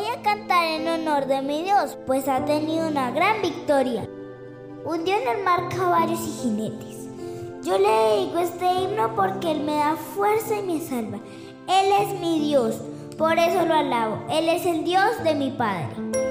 Voy a cantar en honor de mi Dios, pues ha tenido una gran victoria. Hundió en el mar caballos y jinetes. Yo le dedico este himno porque Él me da fuerza y me salva. Él es mi Dios, por eso lo alabo. Él es el Dios de mi Padre.